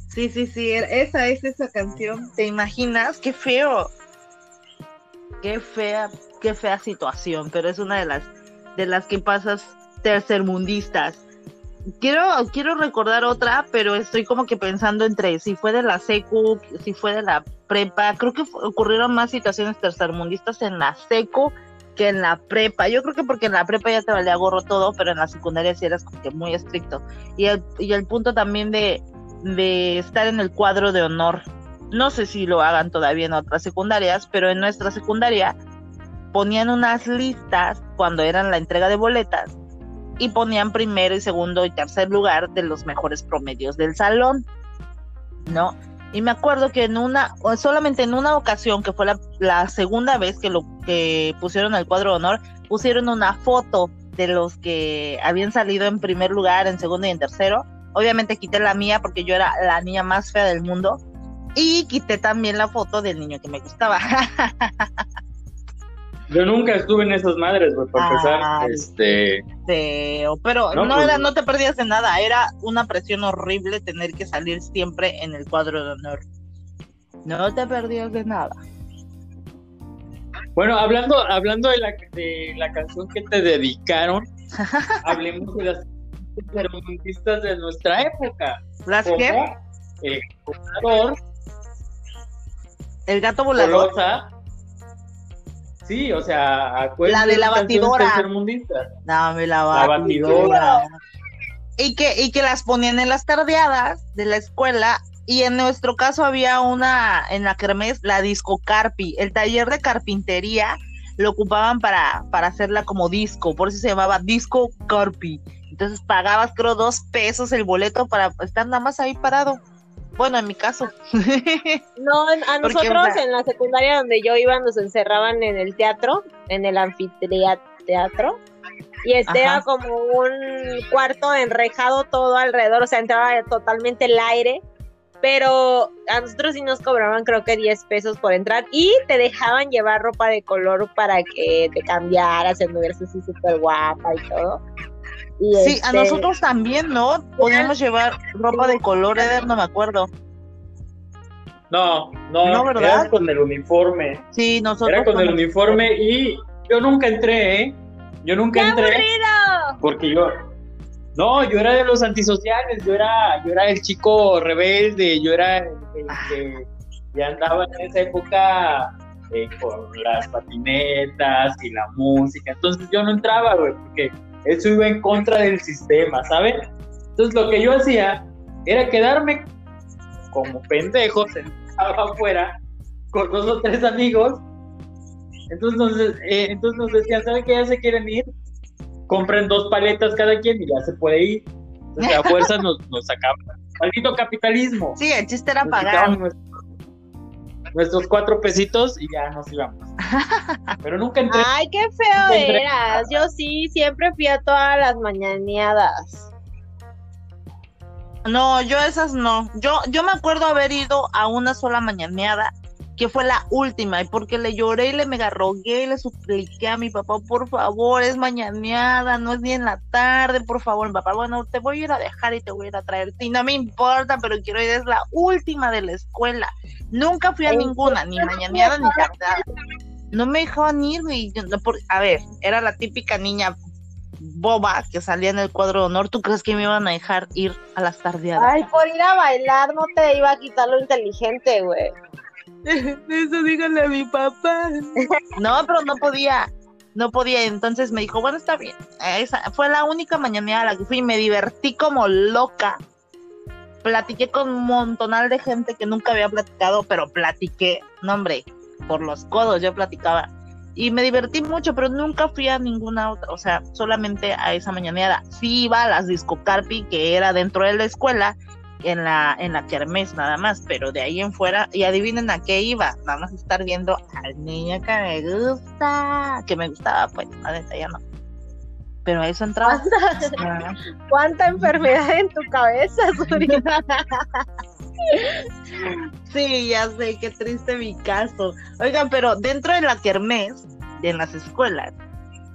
Sí, sí, sí, esa es esa canción. ¿Te imaginas? Qué feo. Qué fea, qué fea situación, pero es una de las de las que pasas tercermundistas quiero, quiero recordar otra, pero estoy como que pensando entre si fue de la secu, si fue de la prepa. Creo que ocurrieron más situaciones tercermundistas en la secu que en la prepa. Yo creo que porque en la prepa ya te valía gorro todo, pero en la secundaria sí eras como que muy estricto. Y el, y el punto también de, de estar en el cuadro de honor. No sé si lo hagan todavía en otras secundarias, pero en nuestra secundaria ponían unas listas cuando eran la entrega de boletas y ponían primero y segundo y tercer lugar de los mejores promedios del salón, ¿no? Y me acuerdo que en una, solamente en una ocasión, que fue la, segunda vez que lo que pusieron el cuadro de honor, pusieron una foto de los que habían salido en primer lugar, en segundo y en tercero. Obviamente quité la mía porque yo era la niña más fea del mundo. Y quité también la foto del niño que me gustaba. Yo nunca estuve en esas madres, güey, por empezar, este... Feo, pero no, pues, era, no te perdías de nada, era una presión horrible tener que salir siempre en el cuadro de honor. No te perdías de nada. Bueno, hablando, hablando de la, de la canción que te dedicaron, hablemos de las tercermundistas de nuestra época. ¿Las qué? El volador. El gato volador. Sí, o sea, la de la batidora. Dame la batidora. Y que, y que las ponían en las tardeadas de la escuela y en nuestro caso había una en la Kermés, la disco Carpi, el taller de carpintería lo ocupaban para, para hacerla como disco, por eso se llamaba disco Carpi. Entonces pagabas creo dos pesos el boleto para estar nada más ahí parado. Bueno, en mi caso. No, a nosotros en la secundaria donde yo iba nos encerraban en el teatro, en el anfiteatro, y este era como un cuarto enrejado todo alrededor, o sea, entraba totalmente el aire pero a nosotros sí nos cobraban creo que 10 pesos por entrar y te dejaban llevar ropa de color para que te cambiaras, anduvieras así súper guapa y todo. Sí, a este, nosotros también, ¿no? Podíamos llevar ropa de color, Eder, no me acuerdo. No, no, ¿No era con el uniforme. Sí, nosotros. Era con el uniforme y yo nunca entré, ¿eh? Yo nunca entré. Aburrido! Porque yo, no, yo era de los antisociales, yo era, yo era el chico rebelde, yo era el, que ya andaba en esa época eh, con las patinetas y la música. Entonces yo no entraba, güey, porque eso iba en contra del sistema, ¿sabes? Entonces lo que yo hacía era quedarme como pendejo sentado afuera con dos o tres amigos. Entonces, eh, entonces nos decían, ¿saben que ya se quieren ir? compren dos paletas cada quien y ya se puede ir. Entonces, a fuerza nos, nos sacaban. Maldito capitalismo. Sí, el chiste era pagar. Nuestros, cuatro pesitos y ya nos íbamos. Pero nunca entré. Ay, qué feo eras. Yo sí, siempre fui a todas las mañaneadas. No, yo esas no. Yo, yo me acuerdo haber ido a una sola mañaneada que fue la última, y porque le lloré y le mega rogué y le supliqué a mi papá, por favor, es mañaneada, no es ni en la tarde, por favor, mi papá, bueno, te voy a ir a dejar y te voy a ir a traer, y no me importa, pero quiero ir, es la última de la escuela, nunca fui a ninguna, ni mañaneada ni tarde, no me dejaban ir, y a ver, era la típica niña boba que salía en el cuadro de honor, ¿tú crees que me iban a dejar ir a las tardeadas? Ay, por ir a bailar no te iba a quitar lo inteligente, güey. Eso díganle a mi papá. No, pero no podía, no podía. Entonces me dijo, bueno, está bien. Esa fue la única mañana a la que fui me divertí como loca. Platiqué con un montonal de gente que nunca había platicado, pero platiqué, no hombre, por los codos yo platicaba. Y me divertí mucho, pero nunca fui a ninguna otra, o sea, solamente a esa mañanera. Sí iba a las disco carpi, que era dentro de la escuela, en la, en la kermés nada más, pero de ahí en fuera, y adivinen a qué iba, vamos a estar viendo al niño que me gusta, que me gustaba, pues, la ya no. Pero a eso entraba. ¿Cuánta, enfermedad en tu cabeza, sí, ya sé, qué triste mi caso. Oigan, pero dentro de la kermés, en las escuelas,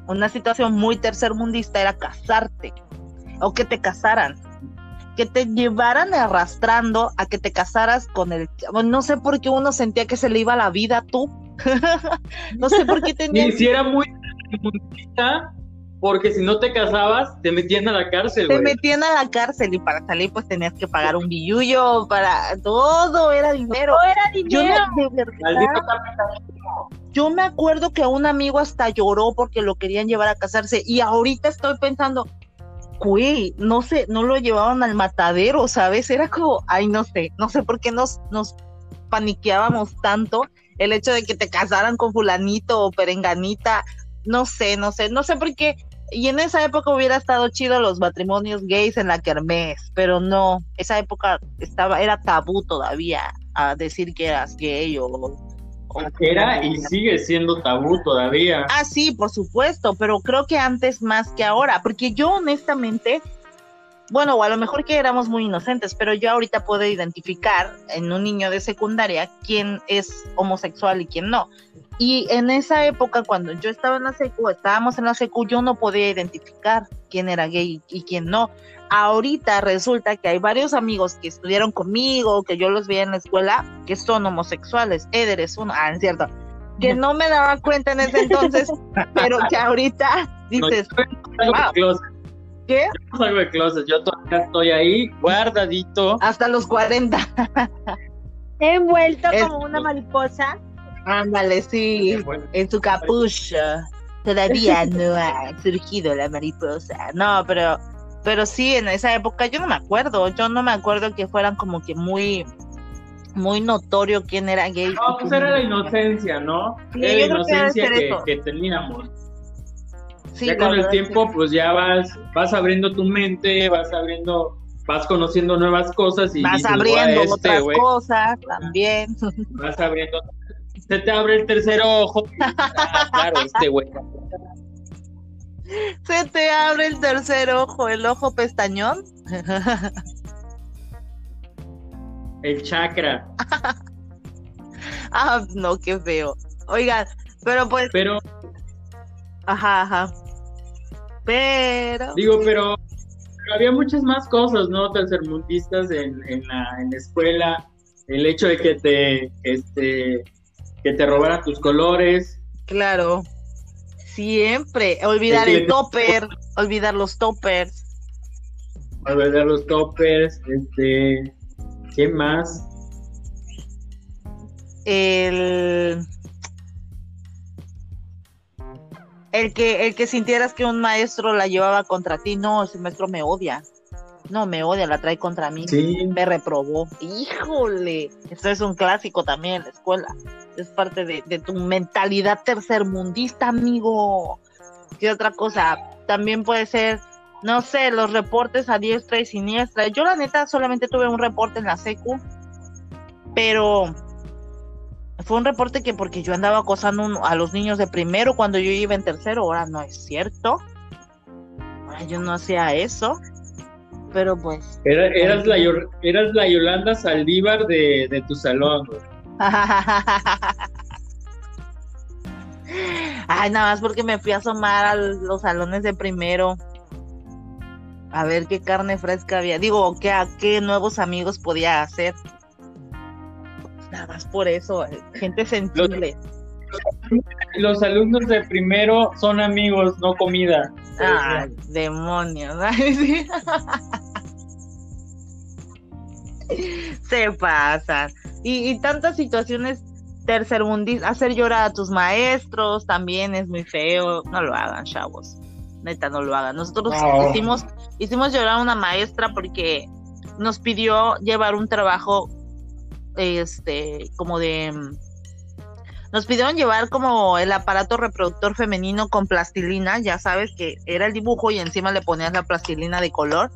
una situación muy tercermundista era casarte o que te casaran que te llevaran arrastrando a que te casaras con el... No sé por qué uno sentía que se le iba la vida tú. no sé por qué tenía... Si era muy porque si no te casabas, te metían a la cárcel. Te metían a la cárcel y para salir pues tenías que pagar un billullo, para todo era dinero. Todo era dinero. yo me acuerdo que un amigo hasta lloró porque lo querían llevar a casarse y ahorita estoy pensando, güey, no sé, no lo llevaban al matadero, ¿sabes? Era como, ay, no sé, no sé por qué nos, nos paniqueábamos tanto el hecho de que te casaran con fulanito o perenganita, no sé, no sé, no sé por qué. Y en esa época hubiera estado chido los matrimonios gays en la kermés, pero no, esa época estaba, era tabú todavía a decir que eras gay o era y sigue siendo tabú todavía. Ah, sí, por supuesto, pero creo que antes más que ahora, porque yo honestamente, bueno, o a lo mejor que éramos muy inocentes, pero yo ahorita puedo identificar en un niño de secundaria quién es homosexual y quién no. Y en esa época, cuando yo estaba en la secu, estábamos en la secu, yo no podía identificar quién era gay y quién no ahorita resulta que hay varios amigos que estudiaron conmigo, que yo los veía en la escuela, que son homosexuales. Eder es uno, ah, es cierto. que no me daba cuenta en ese entonces, pero que ahorita dices, ¿Qué? Yo salgo de closet, yo todavía estoy ahí guardadito. Hasta los 40. Envuelto como una mariposa. Ándale, sí, en su capucha. Todavía no ha surgido la mariposa. No, pero, pero sí, en esa época yo no me acuerdo. Yo no me acuerdo que fueran como que muy, muy notorio quién era gay. No, pues era la inocencia, ¿no? era la inocencia que, teníamos. Sí, ya con el tiempo, pues ya vas, vas abriendo tu mente, vas abriendo, vas conociendo nuevas cosas y vas abriendo este, otras cosas también. Vas abriendo se te abre el tercer ojo. Ah, claro, este güey. Se te abre el tercer ojo, el ojo pestañón. El chakra. ah, no, qué feo. Oigan, pero pues. Pero. Ajá, ajá. Pero. Digo, pero, había muchas más cosas, ¿no? Tercermundistas en, en, la, en la escuela. El hecho de que te, este, que te robaran tus colores. Claro, siempre. Olvidar el topper, olvidar los toppers. Olvidar los toppers, este, ¿qué más? El el que el que sintieras que un maestro la llevaba contra ti, no, ese maestro me odia. No, me odia, la trae contra mí. Sí. Me reprobó. Híjole, eso es un clásico también en la escuela. Es parte de, tu mentalidad tercermundista, amigo. ¿Qué otra cosa? También puede ser, no sé, los reportes a diestra y siniestra. Yo la neta solamente tuve un reporte en la secu, pero fue un reporte que porque yo andaba acosando a los niños de primero cuando yo iba en tercero, ahora no es cierto. yo no hacía eso pero pues. eras, la, eras la Yolanda Saldívar de, de tu salón, Ay, nada más porque me fui a asomar a los salones de primero. A ver qué carne fresca había. Digo, qué, qué nuevos amigos podía hacer. Nada más por eso, eh, gente sensible. Los, alumnos de primero son amigos, no comida. Ah, demonios. Se pasan. Y, tantas situaciones tercermundistas. Hacer llorar a tus maestros también es muy feo. No lo hagan, chavos. Neta, no lo hagan. Nosotros hicimos, hicimos llorar a una maestra porque nos pidió llevar un trabajo este como de nos pidieron llevar como el aparato reproductor femenino con plastilina, ya sabes que era el dibujo y encima le ponías la plastilina de color.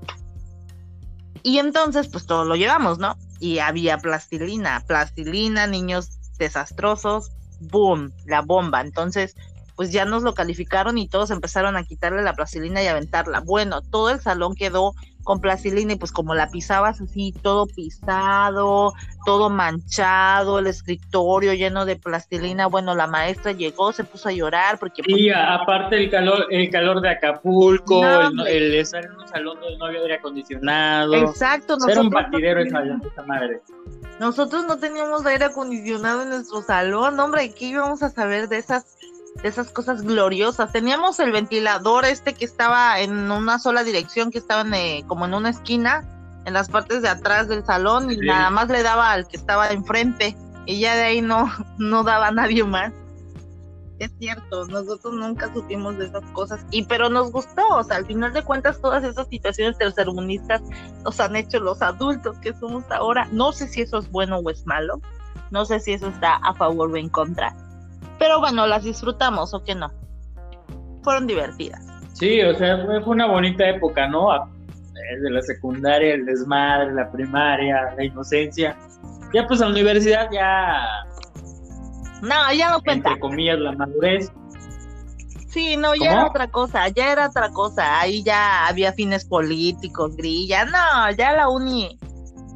Y entonces, pues todo lo llevamos, ¿no? Y había plastilina, plastilina, niños desastrosos, boom, la bomba. Entonces, pues ya nos lo calificaron y todos empezaron a quitarle la plastilina y aventarla. Bueno, todo el salón quedó con plastilina y pues como la pisabas así, todo pisado, todo manchado, el escritorio lleno de plastilina. Bueno, la maestra llegó, se puso a llorar porque... Y pues, aparte el calor, el calor de Acapulco, el, estar en un salón donde no había aire acondicionado. Exacto. Era un batidero esa, esa madre. Nosotros no teníamos aire acondicionado en nuestro salón, hombre, ¿qué íbamos a saber de esas de esas cosas gloriosas. Teníamos el ventilador este que estaba en una sola dirección, que estaba eh, como en una esquina, en las partes de atrás del salón, y nada más le daba al que estaba enfrente, y ya de ahí no, no daba a nadie más. Es cierto, nosotros nunca supimos de esas cosas, y pero nos gustó, o sea, al final de cuentas todas esas situaciones tercermundistas nos han hecho los adultos que somos ahora. No sé si eso es bueno o es malo, no sé si eso está a favor o en contra, pero bueno, las disfrutamos o que no. Fueron divertidas. Sí, o sea, fue una bonita época, ¿no? De la secundaria, el desmadre, la primaria, la inocencia. Ya pues a la universidad ya... No, ya no cuenta. Entre comillas, la madurez. Sí, no, ya era otra cosa, ya era otra cosa. Ahí ya había fines políticos, grilla. No, ya la uni,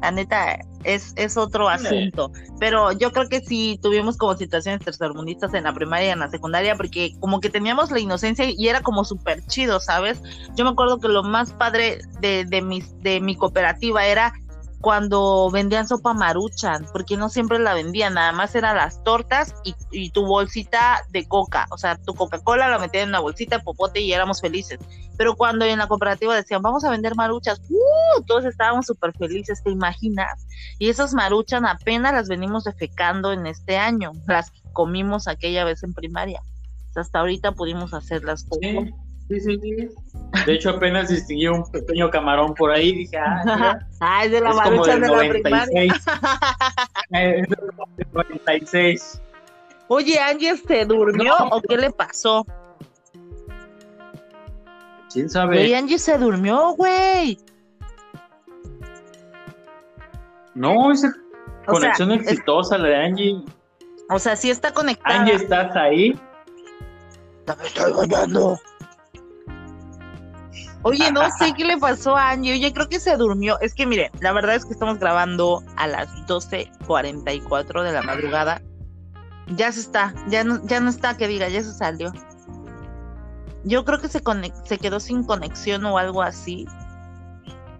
la neta, es, es otro asunto. Pero yo creo que sí tuvimos como situaciones tercermundistas en la primaria y en la secundaria, porque como que teníamos la inocencia y era como súper chido, ¿sabes? Yo me acuerdo que lo más padre de, de, de mi cooperativa era cuando vendían sopa maruchan, porque no siempre la vendían, nada más eran las tortas y, tu bolsita de coca, o sea, tu Coca-Cola la metían en una bolsita de popote y éramos felices. Pero cuando en la cooperativa decían, vamos a vender maruchas, ¡uh! todos estábamos súper felices, ¿te imaginas? Y esas maruchan apenas las venimos defecando en este año, las comimos aquella vez en primaria. Hasta ahorita pudimos hacerlas. Sí. Sí, sí, sí. De hecho, apenas distinguí un pequeño camarón por ahí. Dije, ah, ah es de la marucha de la primaria. es del 96. Oye, Ángel se durmió o qué le pasó? ¿Quién sabe? Oye, Angie se durmió, güey. No, esa conexión exitosa la de Angie. O sea, sí está conectada. Angie, ¿estás ahí? Me estoy bañando. Oye, no sé qué le pasó a Angie. Oye, creo que se durmió. Es que mire, la verdad es que estamos grabando a las 12.44 de la madrugada. Ya se está, ya no, ya no está, que diga, ya se salió. Yo creo que se, se quedó sin conexión o algo así.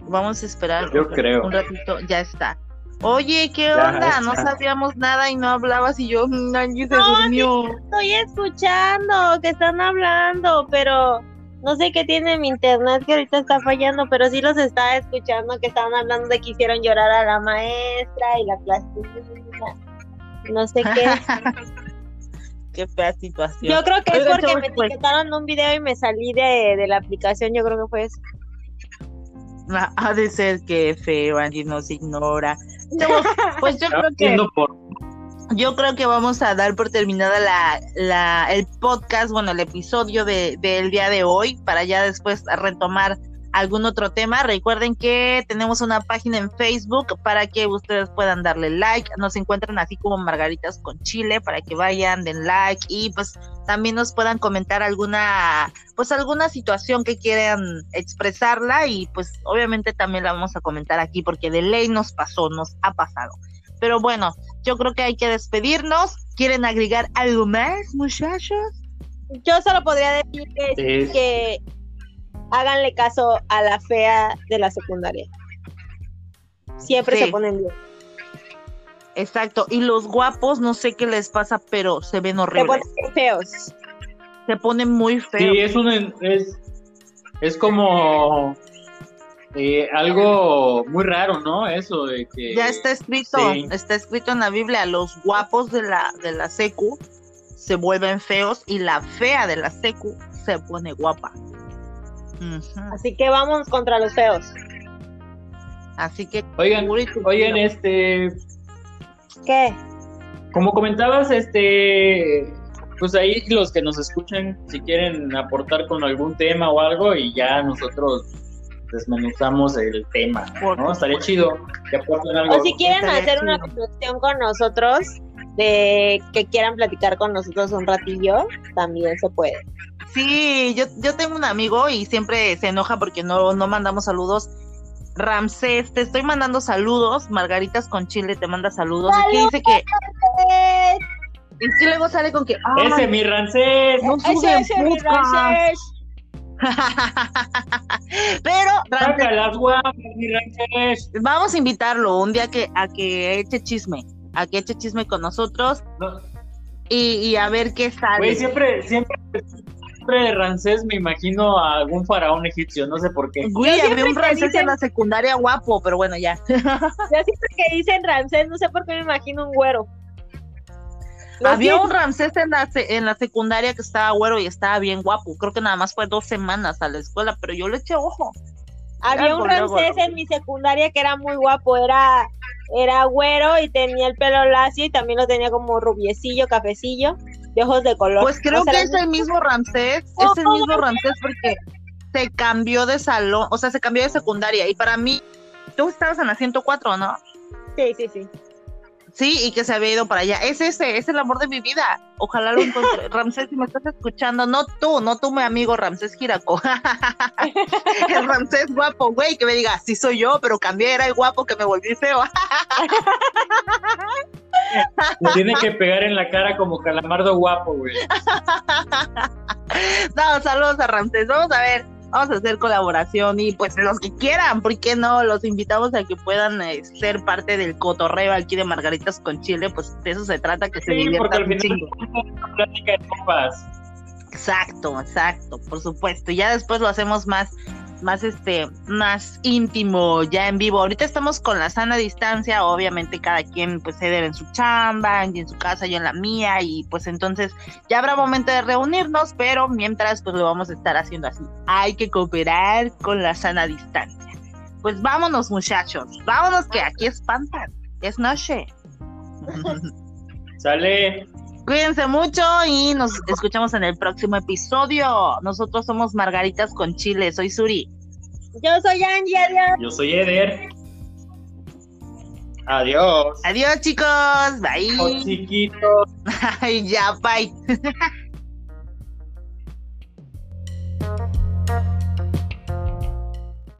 Vamos a esperar. Yo creo. Un ratito, ya está. Oye, ¿qué onda? No sabíamos nada y no hablabas y yo, mm, Angie se durmió. estoy escuchando que están hablando, pero no sé qué tiene mi internet que ahorita está fallando, pero sí los estaba escuchando que estaban hablando de que hicieron llorar a la maestra y la plastilina. No sé qué. qué fea situación. Yo creo que es porque me pues etiquetaron un video y me salí de, de la aplicación, yo creo que fue eso. Ha de ser que feo, Angie nos ignora. pues yo creo que yo creo que vamos a dar por terminada la, el podcast, bueno, el episodio de, del día de hoy, para ya después retomar algún otro tema. Recuerden que tenemos una página en Facebook para que ustedes puedan darle like. Nos encuentran así como Margaritas con Chile para que vayan, den like y pues también nos puedan comentar alguna, pues alguna situación que quieran expresarla y pues obviamente también la vamos a comentar aquí porque de ley nos pasó, nos ha pasado. Pero bueno, yo creo que hay que despedirnos. ¿Quieren agregar algo más, muchachos? Yo solo podría decir que, háganle caso a la fea de la secundaria. Siempre se ponen bien. Exacto. Y los guapos, no sé qué les pasa, pero se ven horribles. Se ponen feos. Se ponen muy feos. Sí, es un es, es como eh, algo muy raro, ¿no? Eso de que... Ya está escrito, está escrito en la Biblia, los guapos de la, de la secu se vuelven feos y la fea de la secu se pone guapa. Así que vamos contra los feos. Así que... Oigan, oigan, este... ¿Qué? Como comentabas, este... Pues ahí los que nos escuchan, si quieren aportar con algún tema o algo, y ya nosotros desmenuzamos el tema, ¿no? Estaría chido que aporten algo. O si quieren hacer una reflexión con nosotros, de que quieran platicar con nosotros un ratillo, también se puede. Sí, yo, yo tengo un amigo y siempre se enoja porque no, no mandamos saludos. Ramsés, te estoy mandando saludos. Margaritas con Chile te manda saludos. Y dice que. Es que luego sale con que. ese mi Ramsés. ese, ese mi Ramsés. Pero vamos a invitarlo un día que a que eche chisme, a que eche chisme con nosotros y, a ver qué sale. siempre, siempre, siempre de Ramsés me imagino a algún faraón egipcio, no sé por qué. Güey, había un Ramsés en la secundaria guapo, pero bueno, ya. Yo siempre que dicen Ramsés, no sé por qué me imagino un güero. Había un Ramsés en la, en la secundaria que estaba güero y estaba bien guapo. Creo que nada más fue dos semanas a la escuela, pero yo le eché ojo. Había un Ramsés en mi secundaria que era muy guapo, era, era güero y tenía el pelo lacio y también lo tenía como rubiecillo, cafecillo, de ojos de color. Pues creo que es el mismo Ramsés, es el mismo Ramsés porque se cambió de salón, o sea, se cambió de secundaria y para mí, tú estabas en la 104, ¿no? Sí, sí, sí. Sí, y que se había ido para allá. Es ese, es el amor de mi vida. Ojalá lo encuentre. Ramsés, si me estás escuchando, no tú, no tú, mi amigo Ramsés Giraco. el Ramsés guapo, güey, que me diga, sí soy yo, pero cambié, era el guapo que me volví feo. Me tiene que pegar en la cara como calamardo guapo, güey. no, saludos a Ramsés. Vamos a ver. Vamos a hacer colaboración y pues los que quieran, ¿por qué no? Los invitamos a que puedan eh, ser parte del cotorreo aquí de Margaritas con Chile, pues de eso se trata, que se diviertan un chingo. Exacto, exacto, por supuesto. Ya después lo hacemos más más este, más íntimo, ya en vivo. Ahorita estamos con la sana distancia, obviamente cada quien pues se debe en su chamba, en su casa, yo en la mía, y pues entonces ya habrá momento de reunirnos, pero mientras pues lo vamos a estar haciendo así. Hay que cooperar con la sana distancia. Pues vámonos muchachos, vámonos que aquí espantan, es noche. Sale. Cuídense mucho y nos escuchamos en el próximo episodio. Nosotros somos Margaritas con Chile. Soy Suri. Yo soy Angie, adiós. Yo soy Eder. Adiós. Adiós, chicos. Bye. chiquitos. Ay, ya, bye.